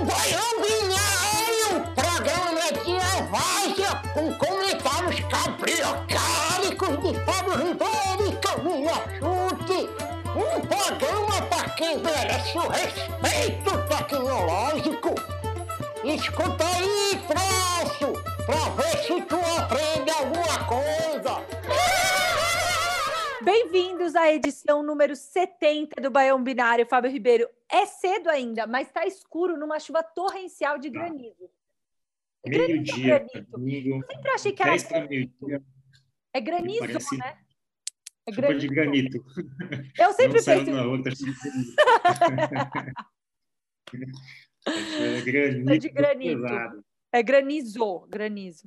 o Baião Binário, programa de várzea com comentários cabriocálicos de Fábio Ribeiro e Camila Chute. Um programa para quem merece o respeito tecnológico. Escuta aí, troço, pra ver se tu aprende alguma coisa. Bem-vindos à edição número 70 do Baião Binário, Fábio Ribeiro. É cedo ainda, mas está escuro numa chuva torrencial de granizo. É granizo ou Meio-dia, granito? Eu sempre achei que era 10 para granito. meio-dia, É granizo, parece né? É chuva de granito. Eu sempre pensei na outra. É granito, É de granito. pesado. é granizo, granizo.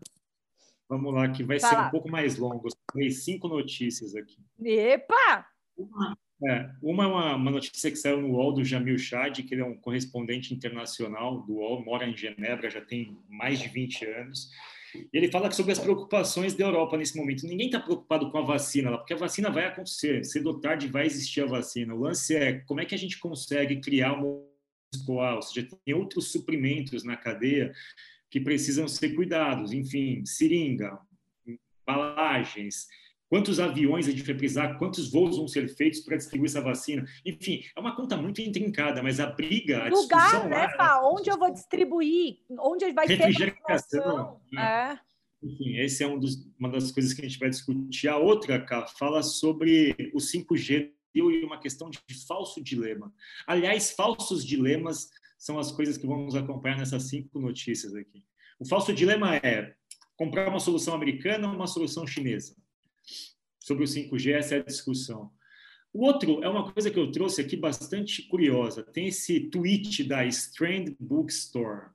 Vamos lá, que vai Vai ser lá. um pouco mais longo. Tem cinco notícias aqui. Epa! Uma é, uma, é uma, uma notícia que saiu no UOL do Jamil Chad, que ele é um correspondente internacional do UOL, mora em Genebra, já tem mais de 20 anos. Ele fala sobre as preocupações da Europa nesse momento. Ninguém está preocupado com a vacina porque a vacina vai acontecer. Cedo ou tarde vai existir a vacina. O lance é como é que a gente consegue criar uma escolar, ou seja, tem outros suprimentos na cadeia que precisam ser cuidados. Enfim, seringa, embalagens, quantos aviões a gente vai precisar, quantos voos vão ser feitos para distribuir essa vacina. Enfim, é uma conta muito intrincada, mas a briga, a Lugar, né, Fá? Onde eu vou distribuir? Onde vai ter Refrigeração, vacinação? É. Enfim, esse é um dos, uma das coisas que a gente vai discutir. A outra, Cá, fala sobre o 5G e uma questão de falso dilema. Aliás, falsos dilemas são as coisas que vamos acompanhar nessas cinco notícias aqui. O falso dilema é comprar uma solução americana ou uma solução chinesa. Sobre o 5G, essa é a discussão. O outro é uma coisa que eu trouxe aqui bastante curiosa. Tem esse tweet da Strand Bookstore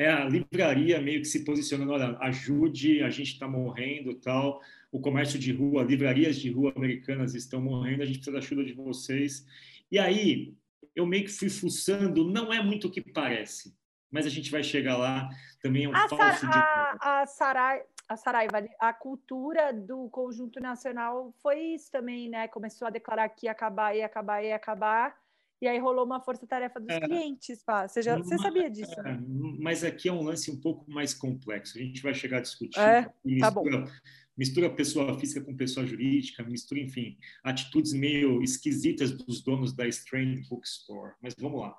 é a livraria meio que se posicionando, olha, ajude, a gente está morrendo, tal. O comércio de rua, livrarias de rua americanas estão morrendo, a gente precisa da ajuda de vocês. E aí, eu meio que fui fuçando, não é muito o que parece, mas a gente vai chegar lá, também é um A, falso de... a, a, Sarai, a Saraiva, a cultura do conjunto nacional foi isso também, né? Começou a declarar que ia acabar, ia acabar, ia acabar. E aí rolou uma força-tarefa dos É. clientes, Fá. Você, já, você Mas- sabia disso, É, né? mas aqui é um lance um pouco mais complexo. A gente vai chegar a discutir. É? Tá bom. mistura, mistura pessoa física com pessoa jurídica, mistura, enfim, atitudes meio esquisitas dos donos da Strand Bookstore. Mas vamos lá.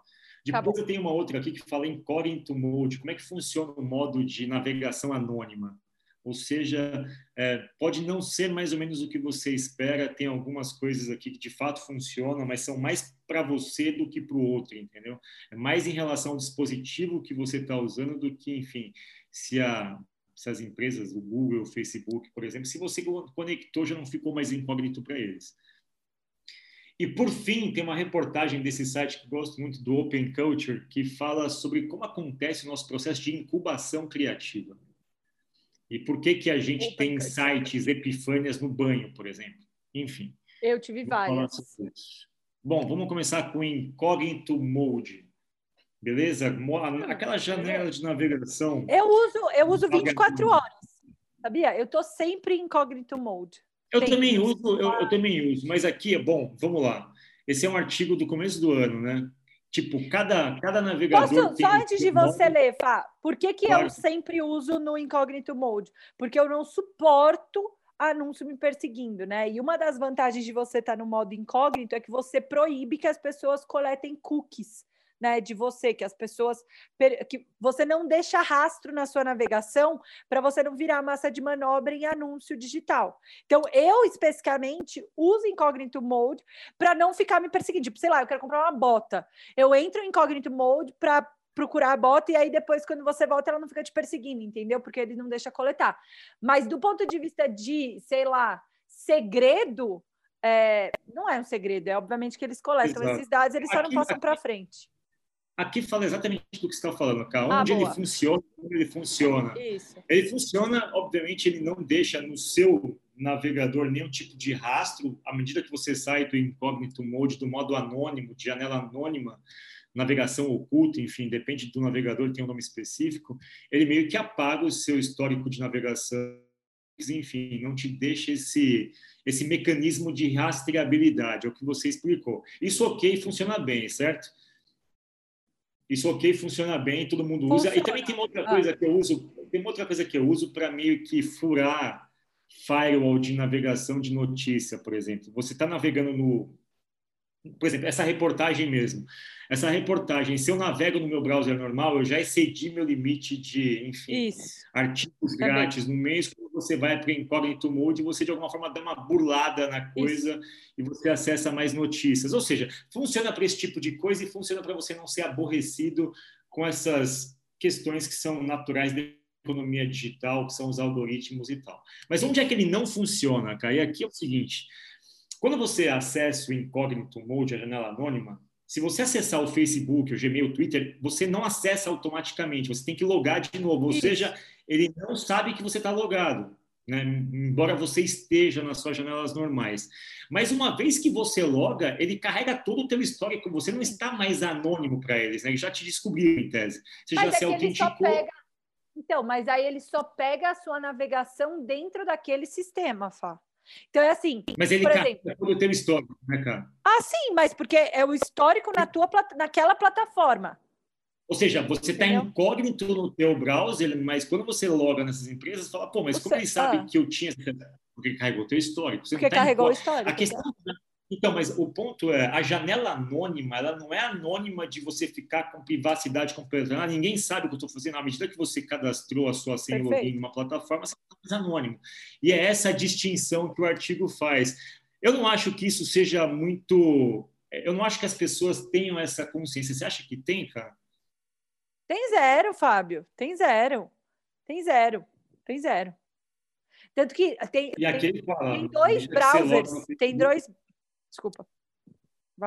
Tá Depois eu tenho uma outra aqui que fala em Corinto Mode. Como é que funciona o modo de navegação anônima? Ou seja, é, pode não ser mais ou menos o que você espera. Tem algumas coisas aqui que de fato funcionam, mas são mais para você do que para o outro, entendeu? É mais em relação ao dispositivo que você está usando do que, enfim, se, a, se as empresas, o Google, o Facebook, por exemplo, se você conectou, já não ficou mais incógnito para eles. E, por fim, tem uma reportagem desse site que gosto muito, do Open Culture, que fala sobre como acontece o nosso processo de incubação criativa. E por que, que a gente Open tem sites epifânias no banho, por exemplo. Enfim. Eu tive várias. Bom, vamos começar com Incognito Mode. Beleza? Mo- Aquela janela de navegação. Eu uso, eu uso Incognito 24 mode. horas. Sabia? Eu tô sempre em incognito mode. Eu Tem também uso, eu, eu também uso, mas aqui é bom, vamos lá. Esse é um artigo do começo do ano, né? Tipo, cada, cada navegador. Posso, só antes de você modo. ler, Fá, por que, que Claro. eu sempre uso no incognito mode? Porque eu não suporto anúncio me perseguindo, né? E uma das vantagens de você estar no modo incógnito é que você proíbe que as pessoas coletem cookies, né, de você, que as pessoas que você não deixa rastro na sua navegação para você não virar massa de manobra em anúncio digital. Então, eu especificamente uso incognito mode para não ficar me perseguindo. Tipo, sei lá, eu quero comprar uma bota. Eu entro em incognito mode para procurar a bota e aí depois quando você volta ela não fica te perseguindo, entendeu? Porque ele não deixa coletar. Mas do ponto de vista de, sei lá, segredo, é, não é um segredo, é obviamente que eles coletam Exato. esses dados, eles só não Aqui- passam para frente. Aqui fala exatamente do que você está falando, cara. Ah, Onde ele boa. funciona, como ele funciona. Isso. Ele funciona, obviamente, ele não deixa no seu navegador nenhum tipo de rastro. À medida que você sai do incógnito mode, do modo anônimo, de janela anônima, navegação oculta, enfim, depende do navegador, tem um nome específico, ele meio que apaga o seu histórico de navegação, enfim, não te deixa esse, esse mecanismo de rastreabilidade, é o que você explicou. Isso ok, funciona bem, certo? Isso ok, funciona bem, todo mundo usa. Funciona. E também tem uma outra coisa ah. que eu uso, tem uma outra coisa que eu uso para meio que furar firewall de navegação de notícia, por exemplo. Você está navegando no, por exemplo, essa reportagem mesmo. Essa reportagem, se eu navego no meu browser normal, eu já excedi meu limite de, enfim, Isso. artigos Também. grátis no mês. Você vai para o Incognito Mode, você de alguma forma dá uma burlada na coisa Isso. e você acessa mais notícias. Ou seja, funciona para esse tipo de coisa e funciona para você não ser aborrecido com essas questões que são naturais da economia digital, que são os algoritmos e tal. Mas onde é que ele não funciona, cara? E aqui é o seguinte quando você acessa o Incognito Mode, a janela anônima, se você acessar o Facebook, o Gmail, o Twitter, você não acessa automaticamente, você tem que logar de novo. Ou Isso. seja, ele não sabe que você está logado, né? embora você esteja nas suas janelas normais. Mas uma vez que você loga, ele carrega todo o teu histórico, você não está mais anônimo para eles, né? Eles já te descobriram em tese. Você mas já é se autenticou. Pega... Então, mas aí ele só pega a sua navegação dentro daquele sistema, Fá. Então é assim. Mas ele por exemplo, todo o teu histórico, né, cara? Ah, sim, mas porque é o histórico na tua naquela plataforma. Ou seja, você está incógnito no teu browser, mas quando você loga nessas empresas, fala, pô, mas você, como ele sabe ah. que eu tinha porque carregou o teu histórico? Você porque tá carregou o histórico. A questão, então, mas o ponto é, a janela anônima, ela não é anônima de você ficar com privacidade completa. Ah, ninguém sabe o que eu estou fazendo. À medida que você cadastrou a sua senha login em uma plataforma, você está mais anônimo. E é essa distinção que o artigo faz. Eu não acho que isso seja muito... Eu não acho que as pessoas tenham essa consciência. Você acha que tem, cara? Tem zero, Fábio. Tem zero. Tem zero. Tem zero. Tanto que tem, tem, fala, tem dois browsers, tem dois, Desculpa.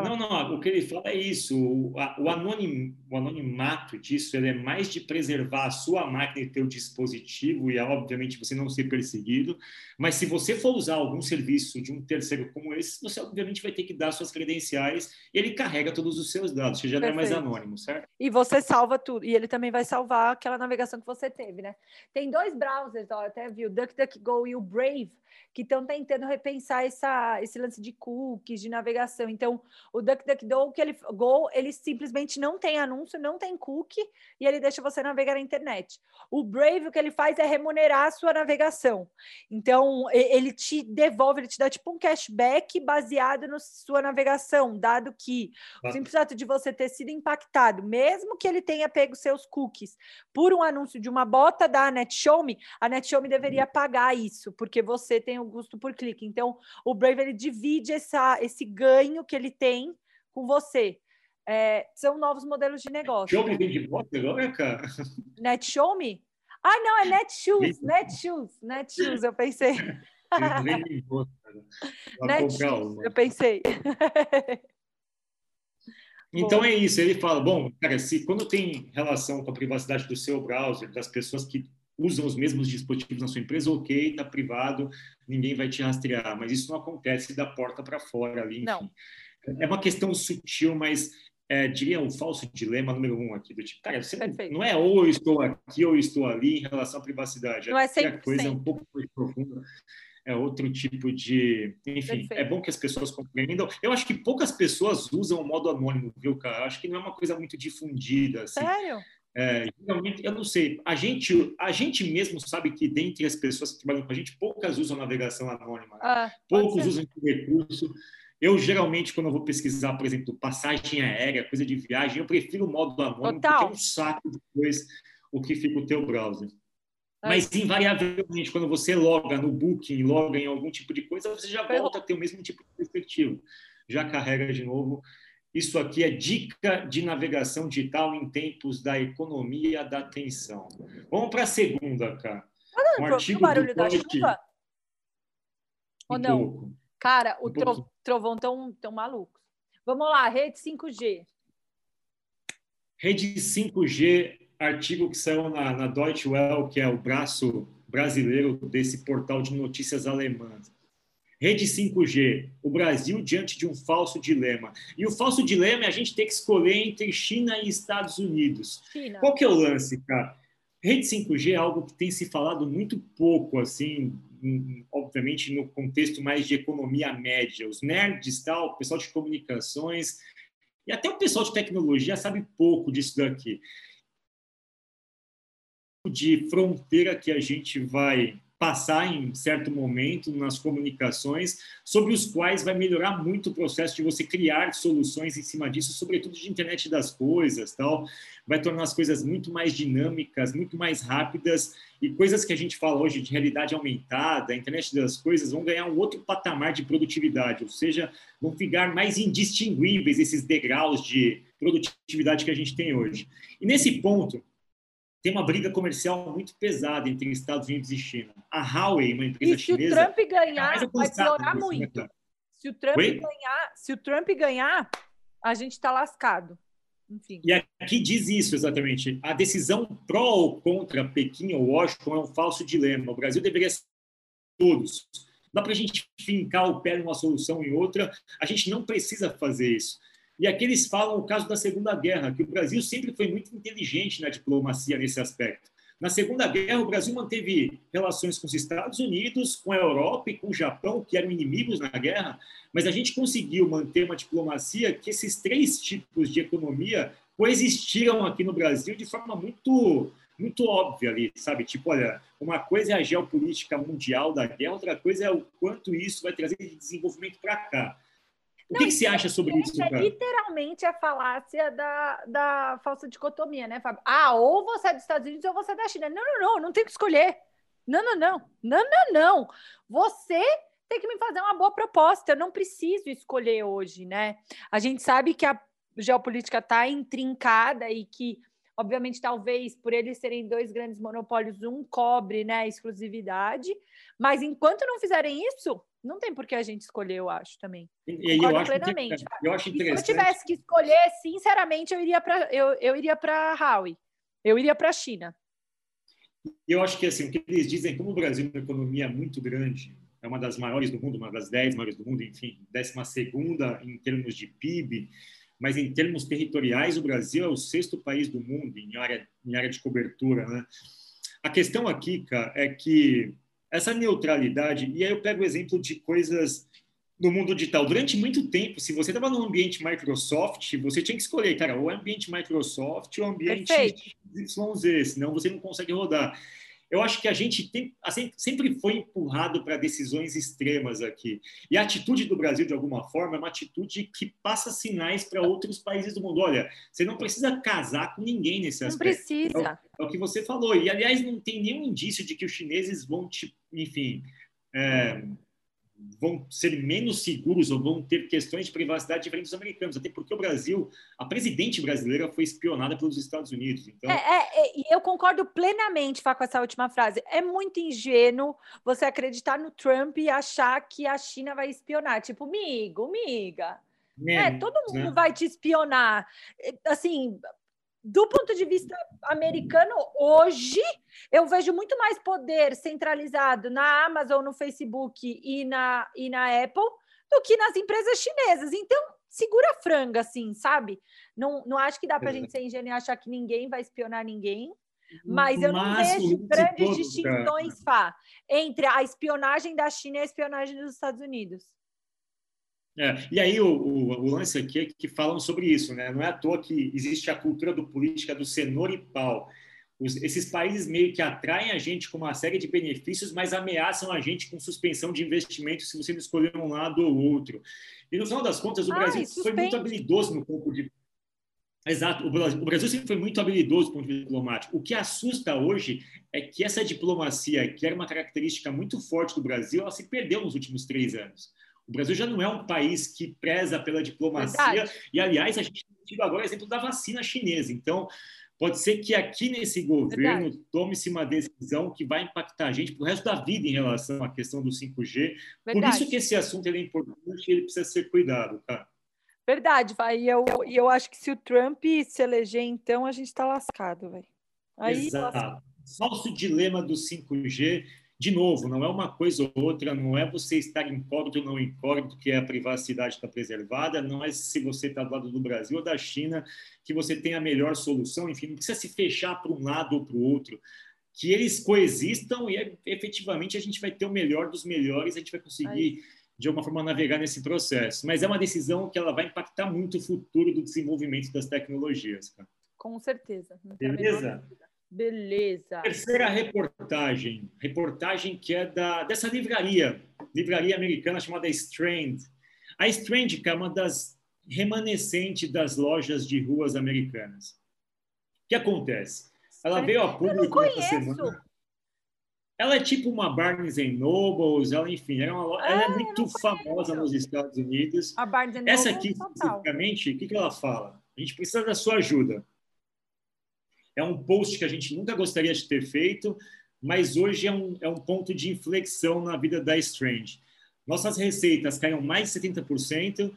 Não, não, o que ele fala é isso. O, o, anonim, o anonimato disso é mais de preservar a sua máquina e teu dispositivo, e é, obviamente você não ser perseguido. Mas se você for usar algum serviço de um terceiro como esse, você obviamente vai ter que dar suas credenciais e ele carrega todos os seus dados, você já não é mais anônimo, certo? E você salva tudo. E ele também vai salvar aquela navegação que você teve, né? Tem dois browsers, ó, até viu, o DuckDuckGo e o Brave que estão tentando repensar essa, esse lance de cookies, de navegação. Então, o DuckDuckGo, que ele, Go, ele simplesmente não tem anúncio, não tem cookie, e ele deixa você navegar na internet. O Brave, o que ele faz é remunerar a sua navegação. Então, ele te devolve, ele te dá tipo um cashback baseado na sua navegação, dado que o simples fato de você ter sido impactado, mesmo que ele tenha pego seus cookies por um anúncio de uma bota da NetShowme, a NetShowme deveria pagar isso, porque você tem o gosto por clique. Então, o Brave ele divide essa, esse ganho que ele tem com você. É, são novos modelos de negócio. Show me vem de bota agora, cara? Net Show Me? Ah, não, é Netshoes, Netshoes, Netshoes, eu pensei. Netshoes, eu pensei. Então é isso, ele fala, bom, cara, se quando tem relação com a privacidade do seu browser, das pessoas que usam os mesmos dispositivos na sua empresa, ok, está privado, ninguém vai te rastrear, mas isso não acontece da porta para fora ali. Enfim. Não. É uma questão sutil, mas é, diria um falso dilema número um aqui, do tipo, cara, você não é ou eu estou aqui ou eu estou ali em relação à privacidade. Não é sempre a coisa é um pouco mais profunda. É outro tipo de. Enfim, Perfeito. é bom que as pessoas compreendam. Eu acho que poucas pessoas usam o modo anônimo, viu, cara? Acho que não é uma coisa muito difundida. Assim. Sério? É, geralmente, eu não sei, a gente, a gente mesmo sabe que dentre as pessoas que trabalham com a gente, poucas usam navegação anônima, ah, poucos usam esse recurso. Eu, geralmente, quando eu vou pesquisar, por exemplo, passagem aérea, coisa de viagem, eu prefiro o modo anônimo, Total. porque é um saco depois o que fica o teu browser. Ah. Mas, invariavelmente, quando você loga no Booking, loga em algum tipo de coisa, você já volta a ter o mesmo tipo de perspectiva. Já carrega de novo isso aqui é dica de navegação digital em tempos da economia da atenção. Vamos para a segunda, cara. Ah, não, um artigo o barulho da chuva? Ou não? Pouco. Cara, o um trovão tão, tão maluco. Vamos lá, rede 5G. Rede 5G, artigo que saiu na, na Deutsche Welle, que é o braço brasileiro desse portal de notícias alemãs. Rede 5G, o Brasil diante de um falso dilema. E o falso dilema é a gente ter que escolher entre China e Estados Unidos. China. Qual que é o lance, cara? Rede 5G é algo que tem se falado muito pouco, assim, obviamente no contexto mais de economia média. Os nerds, tal, o pessoal de comunicações, E até o pessoal de tecnologia sabe pouco disso daqui. De fronteira que a gente vai passar em certo momento nas comunicações, sobre os quais vai melhorar muito o processo de você criar soluções em cima disso, sobretudo de internet das coisas, tal, vai tornar as coisas muito mais dinâmicas, muito mais rápidas e coisas que a gente fala hoje de realidade aumentada, internet das coisas vão ganhar um outro patamar de produtividade, ou seja, vão ficar mais indistinguíveis esses degraus de produtividade que a gente tem hoje. E nesse ponto, tem uma briga comercial muito pesada entre Estados Unidos e China. A Huawei, uma empresa chinesa... se o Trump ganhar, vai piorar muito. Se o Trump ganhar, se o Trump ganhar, a gente está lascado. Enfim. E aqui diz isso exatamente. A decisão pró ou contra Pequim ou Washington é um falso dilema. O Brasil deveria ser todos. Dá para a gente fincar o pé numa solução em outra. A gente não precisa fazer isso. E aqui eles falam o caso da Segunda Guerra, que o Brasil sempre foi muito inteligente na diplomacia nesse aspecto. Na Segunda Guerra, o Brasil manteve relações com os Estados Unidos, com a Europa e com o Japão, que eram inimigos na guerra, mas a gente conseguiu manter uma diplomacia que esses três tipos de economia coexistiram aqui no Brasil de forma muito muito óbvia ali, sabe? Tipo, olha, uma coisa é a geopolítica mundial da guerra, outra coisa é o quanto isso vai trazer de desenvolvimento para cá. O que, que, você acha sobre isso, é cara? literalmente a falácia da, da falsa dicotomia, né, Fábio? Ah, ou você é dos Estados Unidos ou você é da China. Não, não, não, não tem que escolher. Não, não, não. Não, não, não. Você tem que me fazer uma boa proposta. Eu não preciso escolher hoje, né? A gente sabe que a geopolítica está intrincada e que, obviamente, talvez por eles serem dois grandes monopólios, um cobre né, a exclusividade. Mas enquanto não fizerem isso, não tem por que a gente escolher, eu acho também. E, eu acho plenamente. Eu acho interessante. se eu tivesse que escolher, sinceramente, eu iria para eu, eu iria para Huawei. Eu iria para a China. Eu acho que assim, o que eles dizem, como o Brasil é uma economia muito grande, é uma das maiores do mundo, uma das dez maiores do mundo, enfim, décima segunda em termos de PIB, mas em termos territoriais, o Brasil é o sexto país do mundo em área, em área de cobertura. Né? A questão aqui, cara, é que essa neutralidade, e aí eu pego o exemplo de coisas no mundo digital. Durante muito tempo, se você estava no ambiente Microsoft, você tinha que escolher, cara, ou ambiente Microsoft ou ambiente YZ, senão você não consegue rodar. Eu acho que a gente tem, assim, sempre foi empurrado para decisões extremas aqui. E a atitude do Brasil, de alguma forma, é uma atitude que passa sinais para outros países do mundo. Olha, você não precisa casar com ninguém nesse aspecto. Não precisa. É o, é o que você falou. E, aliás, não tem nenhum indício de que os chineses vão te enfim, é, vão ser menos seguros ou vão ter questões de privacidade diferentes dos americanos, até porque o Brasil, a presidente brasileira foi espionada pelos Estados Unidos. Então... É, é, e eu concordo plenamente Fá, com essa última frase. É muito ingênuo você acreditar no Trump e achar que a China vai espionar. Tipo, migo, miga. É, todo mundo né? vai te espionar. Assim, do ponto de vista americano, hoje eu vejo muito mais poder centralizado na Amazon, no Facebook e na, e na Apple do que nas empresas chinesas. Então, segura a franga, assim, sabe? Não, não acho que dá para a gente ser ingênuo e achar que ninguém vai espionar ninguém. Mas eu não vejo grandes distinções, Fá, entre a espionagem da China e a espionagem dos Estados Unidos. É, e aí o, o, o, lance aqui é que falam sobre isso, né? Não é à toa que existe a cultura do política do cenoura e pau. Os, esses países meio que atraem a gente com uma série de benefícios, mas ameaçam a gente com suspensão de investimentos se você não escolher um lado ou outro. E no final das contas, o Ai, Brasil suspende. foi muito habilidoso no campo de Exato, o Brasil, o Brasil sempre foi muito habilidoso com o diplomático. O que assusta hoje é que essa diplomacia, que era uma característica muito forte do Brasil, ela se perdeu nos últimos três anos. O Brasil já não é um país que preza pela diplomacia. Verdade. E, aliás, a gente tem agora o exemplo da vacina chinesa. Então, pode ser que aqui nesse governo tome-se uma decisão que vai impactar a gente para o resto da vida em relação à questão do 5G. Verdade. Por isso que esse assunto é importante e ele precisa ser cuidado, tá? Verdade, vai. E eu, eu acho que se o Trump se eleger, então, a gente está lascado, velho. Exato. Falso dilema do 5G de novo, não é uma coisa ou outra, não é você estar incógnito ou não incógnito que a privacidade está preservada, não é se você está do lado do Brasil ou da China que você tem a melhor solução, enfim, não precisa se fechar para um lado ou para o outro, que eles coexistam e efetivamente a gente vai ter o melhor dos melhores, a gente vai conseguir de alguma forma, navegar nesse processo. Mas é uma decisão que ela vai impactar muito o futuro do desenvolvimento das tecnologias. Cara. Com certeza. Beleza? Beleza. Terceira reportagem. Reportagem que é da, dessa livraria, livraria americana chamada Strand. A Strand é uma das remanescentes das lojas de ruas americanas. O que acontece? Ela veio a público essa semana. Ela é tipo uma Barnes Nobles, ela, enfim, ela é, uma, ela é ah, muito famosa nos Estados Unidos. A Barnes Essa aqui, especificamente, o que, que ela fala? A gente precisa da sua ajuda. É um post que a gente nunca gostaria de ter feito, mas hoje é um, é um ponto de inflexão na vida da Strange. Nossas receitas caíram mais de 70%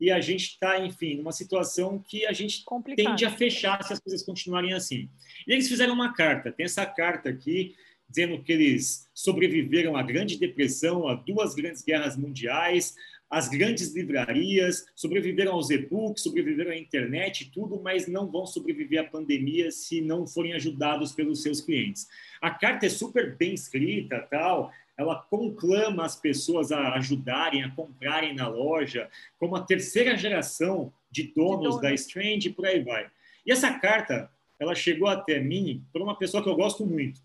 e a gente está, enfim, numa situação que a gente Complicado. tende a fechar se as coisas continuarem assim. E eles fizeram uma carta, tem essa carta aqui dizendo que eles sobreviveram à Grande Depressão, a duas grandes guerras mundiais, às grandes livrarias, sobreviveram aos e-books, sobreviveram à internet, tudo, mas não vão sobreviver à pandemia se não forem ajudados pelos seus clientes. A carta é super bem escrita, tal, ela conclama as pessoas a ajudarem, a comprarem na loja, como a terceira geração de donos, de donos. da Strange e por aí vai. E essa carta, ela chegou até mim por uma pessoa que eu gosto muito,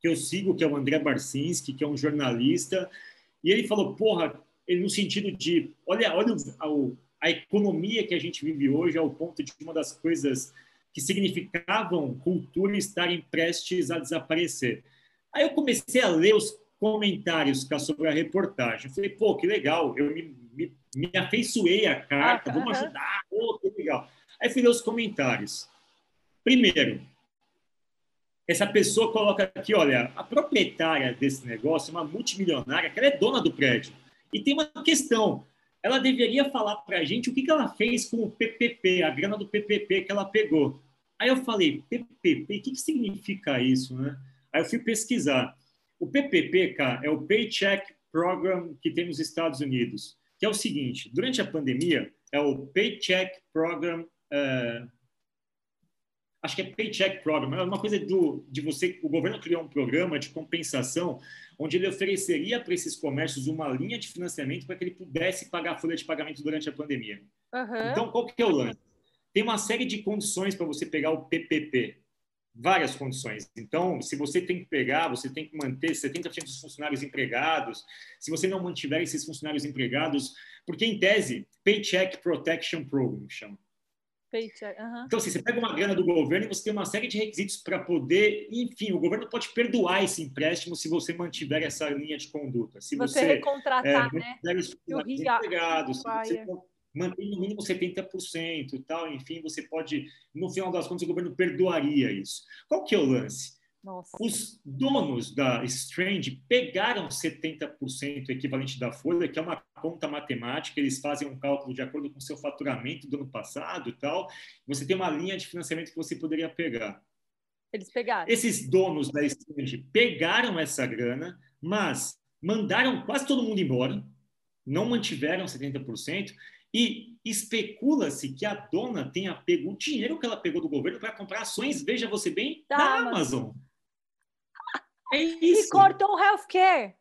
que eu sigo, que é o André Barcinski, que é um jornalista, e ele falou, porra, ele no sentido de, olha, olha a, a economia que a gente vive hoje ao ponto de uma das coisas que significavam cultura estarem prestes a desaparecer. Aí eu comecei a ler os comentários sobre a reportagem. Eu falei, pô, que legal, eu me, me, me afeiçoei a carta, ah, vamos ajudar, pô, que legal. Aí fui ler os comentários. Primeiro, essa pessoa coloca aqui, olha, a proprietária desse negócio é uma multimilionária, que ela é dona do prédio. E tem uma questão, ela deveria falar para a gente o que, que ela fez com o PPP, a grana do PPP que ela pegou. Aí eu falei, PPP, o que, que significa isso, né? Aí eu fui pesquisar. O PPP, cara, é o Paycheck Program que tem nos Estados Unidos, que é o seguinte, durante a pandemia, é o Paycheck Program uh, acho que é Paycheck Program, é uma coisa do, de você, o governo criou um programa de compensação onde ele ofereceria para esses comércios uma linha de financiamento para que ele pudesse pagar a folha de pagamento durante a pandemia. Uhum. Então, qual que é o lance? Tem uma série de condições para você pegar o PPP, várias condições. Então, se você tem que pegar, você tem que manter 70% dos funcionários empregados. Se você não mantiver esses funcionários empregados, porque em tese, Paycheck Protection Program chama. Paycheck, uhum. Então, assim, você pega uma grana do governo e você tem uma série de requisitos para poder, enfim, o governo pode perdoar esse empréstimo se você mantiver essa linha de conduta. Se você, você recontratar, é, né? Os empregados, se você mantém no mínimo 70% e tal, enfim, você pode, no final das contas, o governo perdoaria isso. Qual que é o lance? Nossa. Os donos da Strange pegaram 70% equivalente da folha, que é uma conta matemática, eles fazem um cálculo de acordo com o seu faturamento do ano passado e tal. Você tem uma linha de financiamento que você poderia pegar. Eles pegaram. Esses donos da Strange pegaram essa grana, mas mandaram quase todo mundo embora, não mantiveram 70%, e especula-se que a dona tenha pego o dinheiro que ela pegou do governo para comprar ações, veja você bem, da, da Amazon. Amazon. É isso. E cortou o healthcare.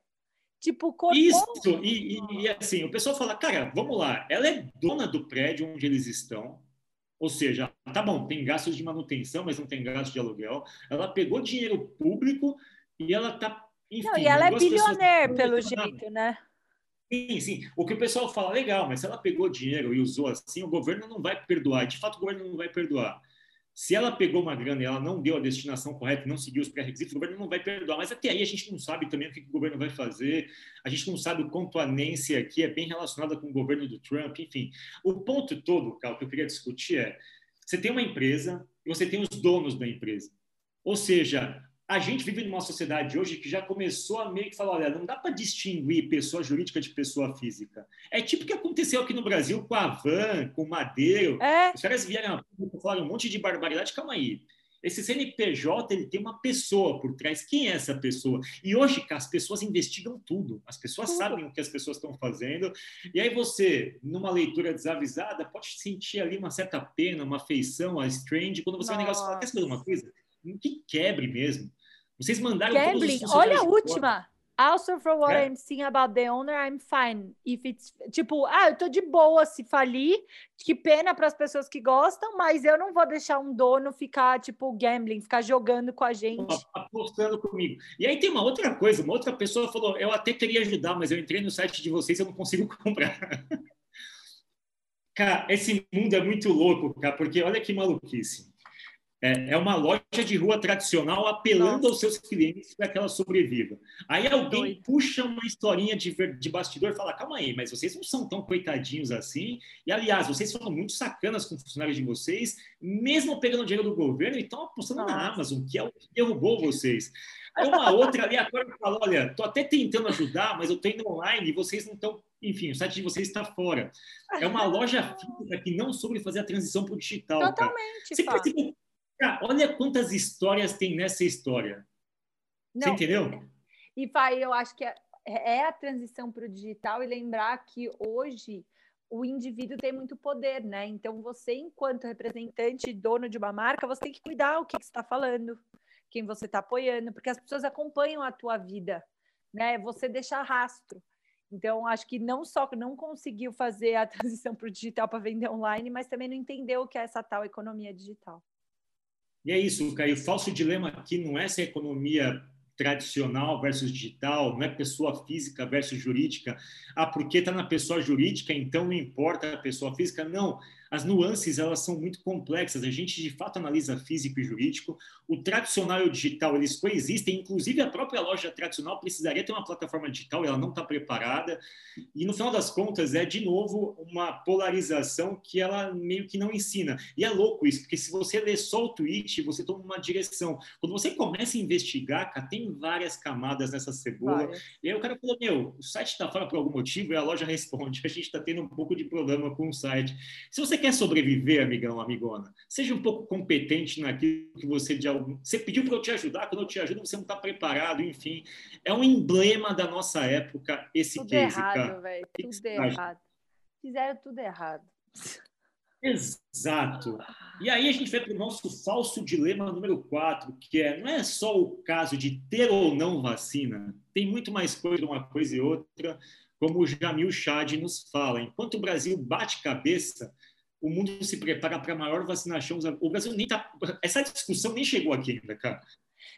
Tipo, cortou. Isso, e, e, e, assim, o pessoal fala, cara, vamos lá, ela é dona do prédio onde eles estão, ou seja, tá bom, tem gastos de manutenção, mas não tem gastos de aluguel. Ela pegou dinheiro público e ela tá. Enfim, não, e ela é bilionaire, pelo jeito, né? Sim, sim. O que o pessoal fala, legal, mas se ela pegou dinheiro e usou assim, o governo não vai perdoar. De fato, o governo não vai perdoar. Se ela pegou uma grana e ela não deu a destinação correta, não seguiu os pré-requisitos, o governo não vai perdoar. Mas até aí a gente não sabe também o que o governo vai fazer, a gente não sabe o quanto a Nancy aqui é bem relacionada com o governo do Trump, enfim. O ponto todo, Carl, que eu queria discutir é: você tem uma empresa e você tem os donos da empresa. Ou seja, a gente vive numa sociedade hoje que já começou a meio que falar, olha, não dá para distinguir pessoa jurídica de pessoa física. É tipo o que aconteceu aqui no Brasil com a Van, com o Madeiro. É. Os caras vieram e falaram um monte de barbaridade. Calma aí. Esse CNPJ ele tem uma pessoa por trás. Quem é essa pessoa? E hoje as pessoas investigam tudo. As pessoas sabem o que as pessoas estão fazendo. E aí você, numa leitura desavisada, pode sentir ali uma certa pena, uma afeição, a strange. Quando você vai negar, você fala, quer saber uma coisa? Que quebre mesmo. Vocês mandaram Gambling, olha a última. Also, from what É. I'm seeing about the owner, I'm fine. If it's tipo, ah, eu tô de boa se falir, que pena para as pessoas que gostam, mas eu não vou deixar um dono ficar tipo gambling, ficar jogando com a gente. apostando comigo. E aí tem uma outra coisa, uma outra pessoa falou, eu até queria ajudar, mas eu entrei no site de vocês e eu não consigo comprar. Cara, esse mundo é muito louco, cara, porque olha que maluquice. É, é uma loja de rua tradicional apelando Nossa. aos seus clientes para que ela sobreviva. Aí alguém Doido. puxa uma historinha de, de bastidor e fala: calma aí, mas vocês não são tão coitadinhos assim. E aliás, vocês foram muito sacanas com funcionários de vocês, mesmo pegando dinheiro do governo e estão apostando na Nossa. Amazon, que é o que derrubou vocês. Aí uma outra ali agora fala: olha, tô até tentando ajudar, mas eu tô indo online e vocês não estão. Enfim, o site de vocês está fora. É uma loja física que não soube fazer a transição para o digital. cara. Totalmente, Você Fá. percebeu? Cara, olha quantas histórias tem nessa história. Você Não, entendeu? E Fai, eu acho que é, é a transição para o digital e lembrar que hoje o indivíduo tem muito poder, né? Então você, enquanto representante, dono de uma marca, você tem que cuidar o que, que você está falando, quem você está apoiando, porque as pessoas acompanham a tua vida, né? Você deixa rastro. Então, acho que não só não conseguiu fazer a transição para o digital para vender online, mas também não entendeu o que é essa tal economia digital. E é isso, Caio. O falso dilema aqui não é se a economia tradicional versus digital, não é pessoa física versus jurídica. Ah, porque está na pessoa jurídica, então não importa a pessoa física. Não, as nuances elas são muito complexas. A gente de fato analisa físico e jurídico. O tradicional e o digital eles coexistem. Inclusive a própria loja tradicional precisaria ter uma plataforma digital. Ela não está preparada. E no final das contas é de novo uma polarização que ela meio que não ensina. E é louco isso, porque se você lê só o tweet, você toma uma direção. Quando você começa a investigar, cara, tem várias camadas nessa cebola. Várias. E aí o cara falou, meu, o site está fora por algum motivo e a loja responde, a gente está tendo um pouco de problema com o site. Se você quer sobreviver, amigão, amigona, seja um pouco competente naquilo que você de algum... Você pediu para eu te ajudar, quando eu te ajudo você não está preparado, enfim. É um emblema da nossa época esse Tudo case, errado, cara. velho. que Tudo errado. Fizeram tudo errado. Exato. E aí a gente vai para o nosso falso dilema número 4, que é não é só o caso de ter ou não vacina, tem muito mais coisa uma coisa e outra, como o Jamil Chad nos fala. Enquanto o Brasil bate cabeça, o mundo se prepara para a maior vacinação. O Brasil nem tá. Essa discussão nem chegou aqui ainda, cara.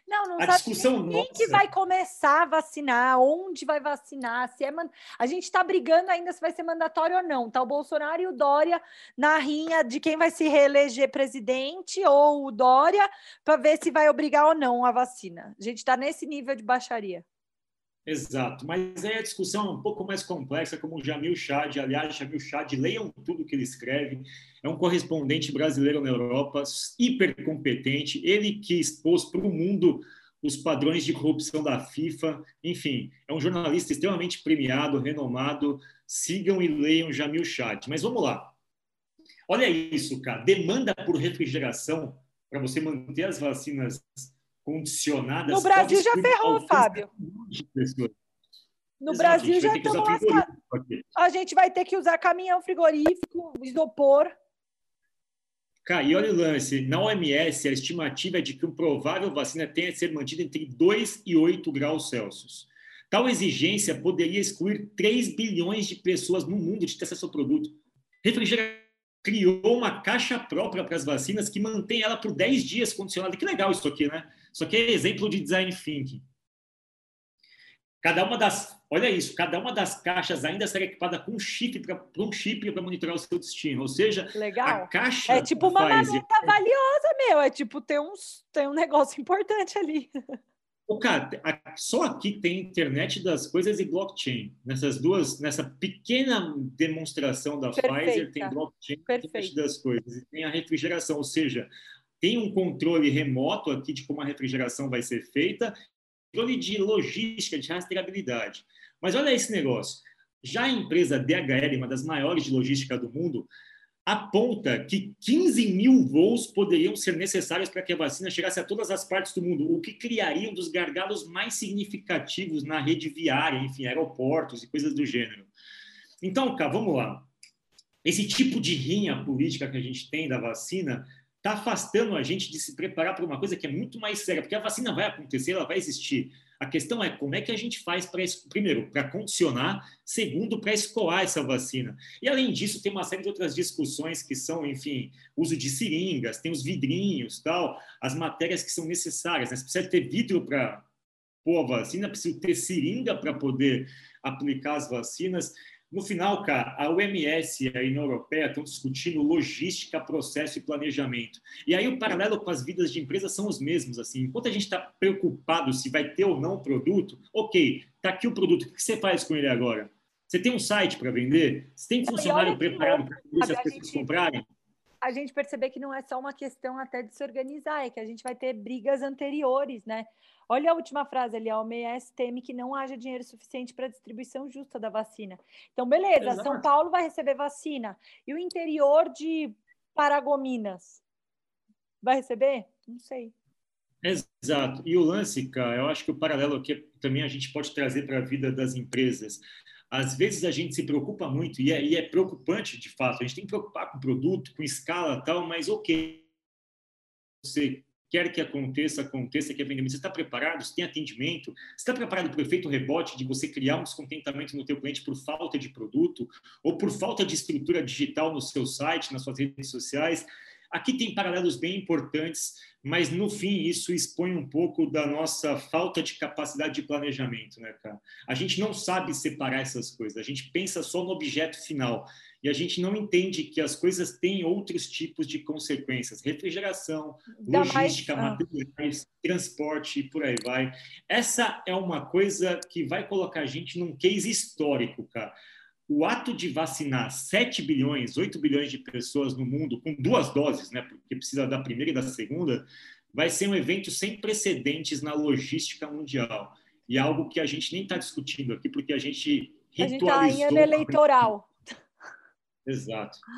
Não, não A sabe discussão nem quem que nossa- vai começar a vacinar, onde vai vacinar, se é man... A gente está brigando ainda se vai ser mandatório ou não. Tá o Bolsonaro e o Dória na rinha de quem vai se reeleger presidente ou o Dória para ver se vai obrigar ou não a vacina. A gente está nesse nível de baixaria. Exato, mas aí a discussão é um pouco mais complexa, como o Jamil Chad, aliás, Jamil Chad, leiam tudo que ele escreve, é um correspondente brasileiro na Europa, hiper competente, ele que expôs para o mundo os padrões de corrupção da FIFA, enfim, é um jornalista extremamente premiado, renomado, sigam e leiam Jamil Chad. Mas vamos lá, olha isso, cara, demanda por refrigeração para você manter as vacinas condicionadas. No Brasil já ferrou, Fábio. No Exato, Brasil já estamos aqui. A gente vai ter que usar caminhão frigorífico, isopor. Cara, e olha o lance, na OMS a estimativa é de que um provável vacina tenha de ser mantida entre 2 e 8 graus Celsius. Tal exigência poderia excluir 3 bilhões de pessoas no mundo de ter acesso ao produto. Refrigeração criou uma caixa própria para as vacinas que mantém ela por 10 dias condicionada. Que legal isso aqui, né? Isso aqui é exemplo de design thinking. Cada uma das, olha isso, cada uma das caixas ainda será equipada com um chip para um chip para monitorar o seu destino. Ou seja, a Legal. caixa É tipo uma Pfizer- maleta valiosa, meu. É tipo ter, uns, tem um negócio importante ali. Ô, cara, a- só aqui tem internet das coisas e blockchain. Nessas duas, nessa pequena demonstração da Perfeita. Pfizer, tem blockchain, internet Perfeito. das coisas e tem a refrigeração, ou seja, tem um controle remoto aqui de como a refrigeração vai ser feita, controle de logística, de rastreabilidade. Mas olha esse negócio. Já a empresa DHL, uma das maiores de logística do mundo, aponta que 15 mil voos poderiam ser necessários para que a vacina chegasse a todas as partes do mundo, o que criaria um dos gargalos mais significativos na rede viária, enfim, aeroportos e coisas do gênero. Então, cá, vamos lá. Esse tipo de rinha política que a gente tem da vacina está afastando a gente de se preparar para uma coisa que é muito mais séria, porque a vacina vai acontecer, ela vai existir. A questão é como é que a gente faz para, primeiro, para condicionar, segundo, para escoar essa vacina. E, além disso, tem uma série de outras discussões que são, enfim, uso de seringas, tem os vidrinhos, tal, as matérias que são necessárias. Né? Você precisa ter vidro para pôr a vacina, precisa ter seringa para poder aplicar as vacinas. No final, cara, a OMS e a União Europeia estão discutindo logística, processo e planejamento. E aí o paralelo com as vidas de empresas são os mesmos. Assim, enquanto a gente está preocupado se vai ter ou não o produto, ok, está aqui o produto. O que você faz com ele agora? Você tem um site para vender? Você tem funcionário preparado para as pessoas gente, comprarem? A gente perceber que não é só uma questão até de se organizar, é que a gente vai ter brigas anteriores, né? Olha a última frase ali, a OMS teme que não haja dinheiro suficiente para a distribuição justa da vacina. Então, beleza, Exato. São Paulo vai receber vacina. E o interior de Paragominas vai receber? Não sei. Exato. E o lance, cara, eu acho que o paralelo aqui também a gente pode trazer para a vida das empresas. Às vezes a gente se preocupa muito, e é, é preocupante de fato, a gente tem que preocupar com produto, com escala tal, mas ok, você quer que aconteça, aconteça, que é vendimento. Você está preparado? Você tem atendimento? Você está preparado para o efeito rebote de você criar um descontentamento no teu cliente por falta de produto ou por falta de estrutura digital no seu site, nas suas redes sociais? Aqui tem paralelos bem importantes, mas no fim isso expõe um pouco da nossa falta de capacidade de planejamento, né, cara? A gente não sabe separar essas coisas, a gente pensa só no objeto final e a gente não entende que as coisas têm outros tipos de consequências: refrigeração, logística, mais... Ah. materiais, transporte e por aí vai. Essa é uma coisa que vai colocar a gente num case histórico, cara o ato de vacinar 7 bilhões, 8 bilhões de pessoas no mundo com duas doses, né, porque precisa da primeira e da segunda, vai ser um evento sem precedentes na logística mundial. E é algo que a gente nem está discutindo aqui, porque a gente ritualizou... A gente está em ano eleitoral. Exato.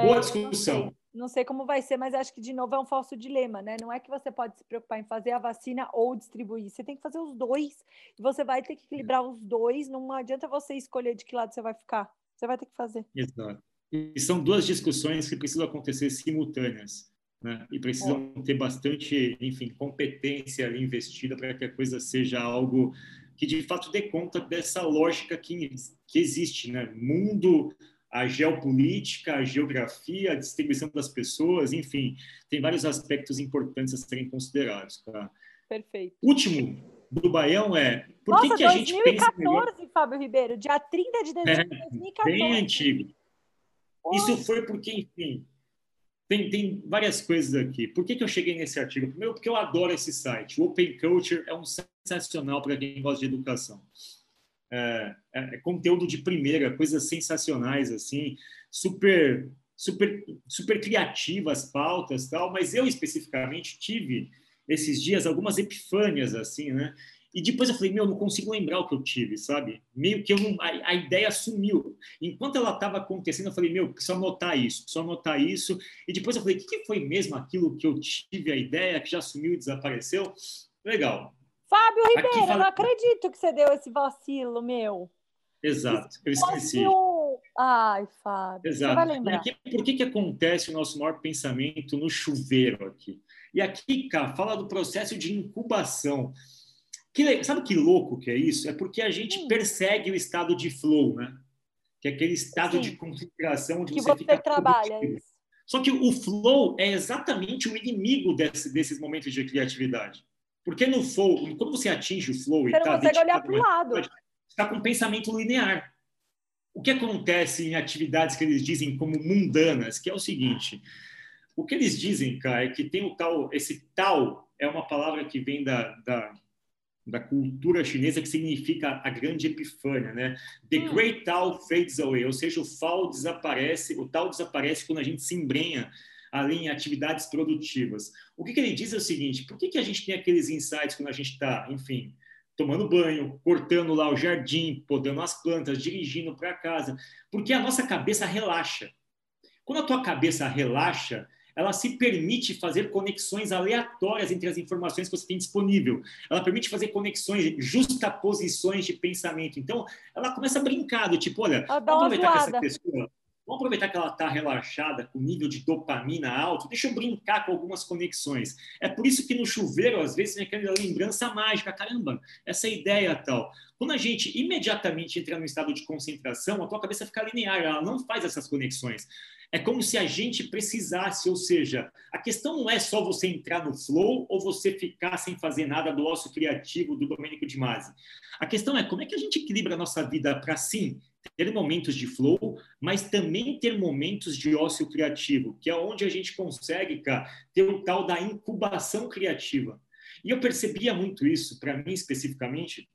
É, Boa discussão não sei como vai ser, mas acho que de novo é um falso dilema, né? Não é que você pode se preocupar em fazer a vacina ou distribuir, você tem que fazer os dois. E você vai ter que equilibrar os dois, não adianta você escolher de que lado você vai ficar. Você vai ter que fazer. Exato. E são duas discussões que precisam acontecer simultâneas, né? E precisam é. ter bastante, enfim, competência investida para que a coisa seja algo que de fato dê conta dessa lógica que, que existe, né? Mundo a geopolítica, a geografia, a distribuição das pessoas, enfim, tem vários aspectos importantes a serem considerados. Tá? Perfeito. Último do Baião é por Nossa, que, que a gente 2014, pensa melhor... Fábio Ribeiro, dia 30 de dezembro de 2014. É, bem antigo. Isso foi porque, enfim, tem, tem várias coisas aqui. Por que, que eu cheguei nesse artigo? Primeiro, porque eu adoro esse site. O Open Culture é um sensacional para quem gosta de educação. É, é, é, conteúdo de primeira, coisas sensacionais assim, super super super criativas pautas tal, mas eu especificamente tive esses dias algumas epifânias assim, né? E depois eu falei, meu, não consigo lembrar o que eu tive, sabe? Meio que eu não, a, a ideia sumiu. Enquanto ela estava acontecendo, eu falei, meu, preciso anotar isso, preciso anotar isso. E depois eu falei, o que, que foi mesmo aquilo que eu tive a ideia, que já sumiu e desapareceu? Legal, Fábio Ribeiro, fala... eu não acredito que você deu esse vacilo, meu. Exato, eu esqueci. Ai, Fábio. Exato. Você vai lembrar. Aqui, por que, que acontece o nosso maior pensamento no chuveiro aqui? E aqui, cá, fala do processo de incubação. Que, sabe que louco que é isso? É porque a gente Sim. persegue o estado de flow, né? Que é aquele estado Sim. de concentração onde que você, você fica trabalha. Só que o flow é exatamente o inimigo desse, desses momentos de criatividade. Porque no flow, quando você atinge o flow você e está... Consegue olhar para o lado. Está com um pensamento linear. O que acontece em atividades que eles dizem como mundanas, que é o seguinte, o que eles dizem, cara, é que tem o tal, esse tal é uma palavra que vem da, da, da cultura chinesa que significa a grande epifânia, né? The hum. great Tao fades away, ou seja, o Tao desaparece, o Tao desaparece quando a gente se embrenha ali em atividades produtivas. O que, que, ele diz é o seguinte: por que, que a gente tem aqueles insights quando a gente está, enfim, tomando banho, cortando lá o jardim, podando as plantas, dirigindo para casa? Porque a nossa cabeça relaxa. Quando a tua cabeça relaxa, ela se permite fazer conexões aleatórias entre as informações que você tem disponível. Ela permite fazer conexões, justaposições de pensamento. Então, ela começa a brincar, do tipo, olha, vamos aproveitar que essa pessoa Vamos aproveitar que ela está relaxada, com nível de dopamina alto, deixa eu brincar com algumas conexões. É por isso que no chuveiro, às vezes, tem aquela lembrança mágica, caramba, essa ideia tal. Quando a gente imediatamente entra no estado de concentração, a tua cabeça fica linear, ela não faz essas conexões. É como se a gente precisasse, ou seja, a questão não é só você entrar no flow ou você ficar sem fazer nada do ócio criativo do Domênico de Masi. A questão é como é que a gente equilibra a nossa vida para sim ter momentos de flow, mas também ter momentos de ócio criativo, que é onde a gente consegue, cara, ter o tal da incubação criativa. E eu percebia muito isso, para mim especificamente,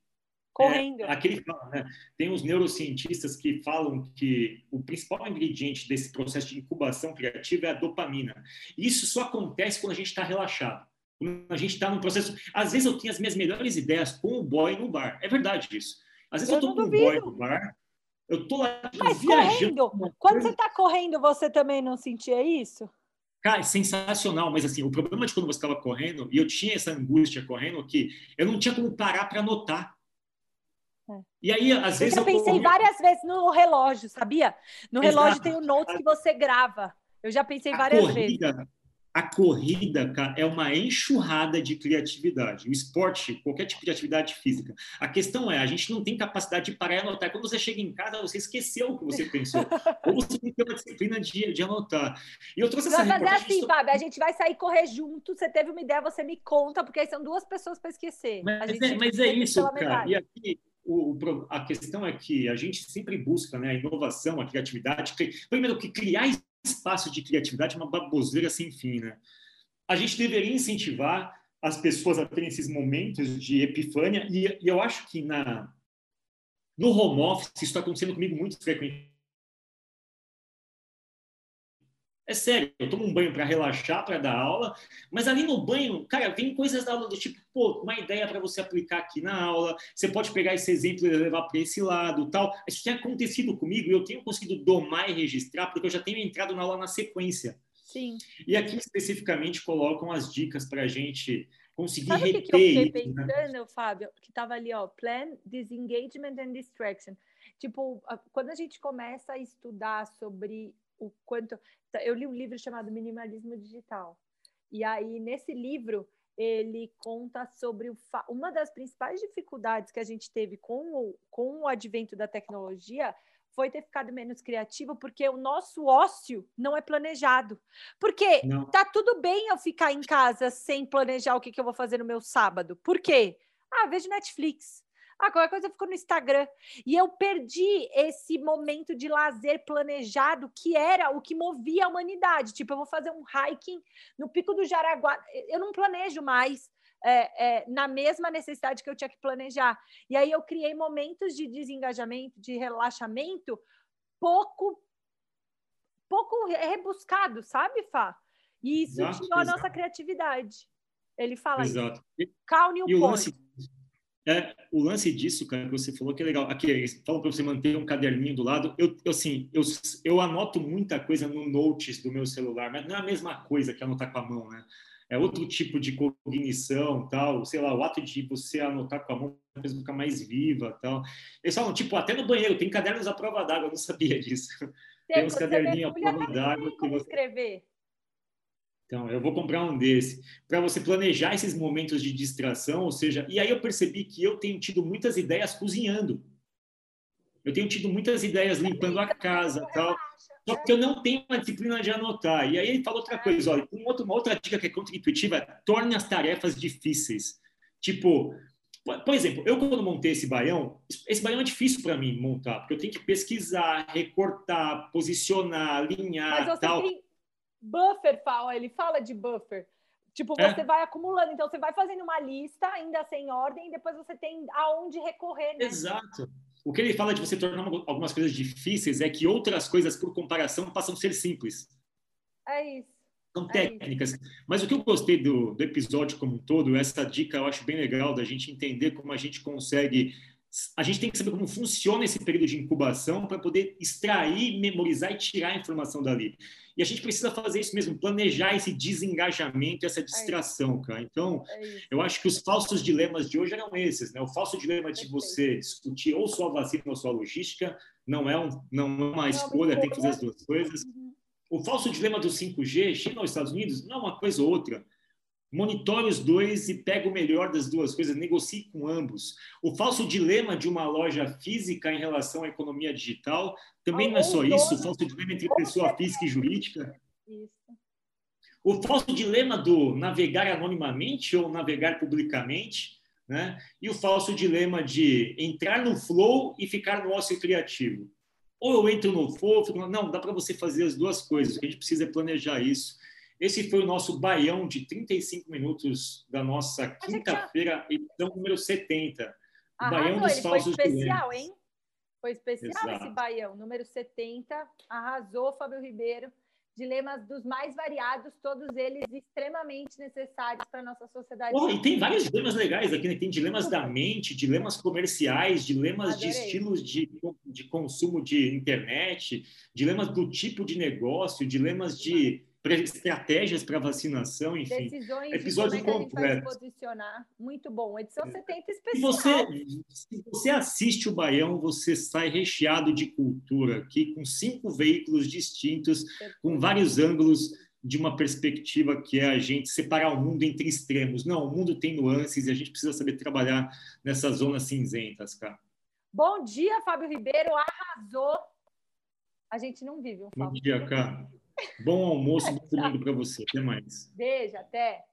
correndo. É, aquele né? Tem os neurocientistas que falam que o principal ingrediente desse processo de incubação criativa é a dopamina. Isso só acontece quando a gente está relaxado. Quando a gente está num processo. Às vezes eu tenho as minhas melhores ideias com o boy no bar. É verdade isso. Às vezes eu, estou com o boy no bar, eu tô lá Mas viajando. correndo. Quando você está correndo, você também não sentia isso? Cara, sensacional, mas assim, o problema de quando você estava correndo, e eu tinha essa angústia correndo, que eu não tinha como parar para anotar. É. E aí, às vezes. Eu já pensei várias vezes no relógio, sabia? No Exato. relógio tem o notes que você grava. Eu já pensei a várias corrida, vezes. A corrida, cara, é uma enxurrada de criatividade. O esporte, qualquer tipo de atividade física. A questão é, a gente não tem capacidade de parar e anotar. Quando você chega em casa, você esqueceu o que você pensou. Ou você tem uma disciplina de, de anotar. E eu trouxe essa Vai fazer assim, sobre... Fábio, a gente vai sair correr junto. Você teve uma ideia, você me conta, porque aí são duas pessoas para esquecer. Mas, é, mas é isso, cara. E aqui, o, a questão é que a gente sempre busca né, a inovação, a criatividade. Primeiro, que criar espaço de criatividade é uma baboseira sem fim. Né? A gente deveria incentivar as pessoas a terem esses momentos de epifânia, e, e eu acho que na, no home office isso está acontecendo comigo muito frequentemente É sério, eu tomo um banho para relaxar, para dar aula, mas ali no banho, cara, vem coisas da aula do tipo, pô, uma ideia para você aplicar aqui na aula, você pode pegar esse exemplo e levar para esse lado, tal. Isso tem acontecido comigo e eu tenho conseguido domar e registrar porque eu já tenho entrado na aula na sequência. Sim. E aqui especificamente colocam as dicas para a gente conseguir Sabe reter o que, eu fiquei né? pensando, né? Fábio? Que estava ali, ó, plan, disengagement and distraction. Tipo, quando a gente começa a estudar sobre o quanto. Eu li um livro chamado Minimalismo Digital. E aí, nesse livro, ele conta sobre o fa... uma das principais dificuldades que a gente teve com o, com o advento da tecnologia foi ter ficado menos criativo, porque o nosso ócio não é planejado. Porque não. tá tudo bem eu ficar em casa sem planejar o que, que eu vou fazer no meu sábado. Por quê? Ah, vejo Netflix. Ah, qualquer coisa eu fico no Instagram. E eu perdi esse momento de lazer planejado, que era o que movia a humanidade. Tipo, eu vou fazer um hiking no Pico do Jaraguá. Eu não planejo mais. É, é, na mesma necessidade que eu tinha que planejar. E aí eu criei momentos de desengajamento, de relaxamento, pouco pouco rebuscado, sabe, Fá? E isso exato, tirou a nossa criatividade. Ele fala Exato. isso. Cal Newport. É, o lance disso, cara, que você falou que é legal. Aqui, falam para você manter um caderninho do lado. Eu, eu, assim, eu, eu anoto muita coisa no notes do meu celular, mas não é a mesma coisa que anotar com a mão, né? É outro tipo de cognição, tal. Sei lá, o ato de você anotar com a mão a pessoa ficar mais viva, tal. Eles falam, tipo, até no banheiro, tem cadernos à prova d'água, eu não sabia disso. Tem, tem uns caderninhos à prova d'água. você... escrever. Então, eu vou comprar um desse para você planejar esses momentos de distração, ou seja, e aí eu percebi que eu tenho tido muitas ideias cozinhando. Eu tenho tido muitas ideias limpando a casa, tal. Só que eu não tenho uma disciplina de anotar. E aí ele falou outra coisa, olha, uma outra dica que é contra-intuitiva, torne as tarefas difíceis. Tipo, por exemplo, eu quando montei esse baião, esse baião é difícil para mim montar, porque eu tenho que pesquisar, recortar, posicionar, alinhar, Mas você tal. Tem Buffer, fala, ele fala de buffer. Tipo, é. você é. vai acumulando, então você vai fazendo uma lista, ainda sem ordem, e depois você tem aonde recorrer, né? Exato. O que ele fala de você tornar algumas coisas difíceis é que outras coisas, por comparação, passam a ser simples. É isso. São técnicas. É Mas o que eu gostei do, do episódio como um todo, essa dica eu acho bem legal da gente entender como a gente consegue a gente tem que saber como funciona esse período de incubação para poder extrair, memorizar e tirar a informação dali. E a gente precisa fazer isso mesmo, planejar esse desengajamento, essa é distração, cara. Então, é eu acho que os falsos dilemas de hoje eram esses, né? O falso dilema de você discutir ou sua vacina ou sua logística, não é, um, não é uma escolha, tem que fazer as duas coisas. Uhum. O falso dilema do 5G, China ou Estados Unidos, não é uma coisa ou outra. Monitore os dois e pegue o melhor das duas coisas, negocie com ambos. O falso dilema de uma loja física em relação à economia digital também não é só isso. O falso dilema entre pessoa física e jurídica. O falso dilema do navegar anonimamente ou navegar publicamente. Né? E o falso dilema de entrar no flow e ficar no ócio criativo. Ou eu entro no flow, não, dá para você fazer as duas coisas. O que a gente precisa é planejar isso. Esse foi o nosso baião de 35 minutos da nossa quinta-feira, edição número 70. O baião dos falsos foi especial, hein? Foi especial Exato. esse baião, número 70. Arrasou, Fábio Ribeiro. Dilemas dos mais variados, todos eles extremamente necessários para a nossa sociedade. Oh, e tem vários dilemas legais aqui, né? Tem dilemas da mente, dilemas comerciais, dilemas Adorei. de estilos de, de consumo de internet, dilemas do tipo de negócio, dilemas de estratégias para vacinação, enfim. Decisões episódio de completo. É se posicionar. Muito bom. Edição 70 é. especial. Se você, se você assiste o Baião, você sai recheado de cultura aqui, com cinco veículos distintos, com vários ângulos de uma perspectiva que é a gente separar o mundo entre extremos. Não, o mundo tem nuances e a gente precisa saber trabalhar nessas zonas cinzentas, cara. Bom dia, Fábio Ribeiro. Arrasou. A gente não vive um Fábio. Bom dia, cara. Bom almoço, bom domingo para você. Até mais. Beijo, até.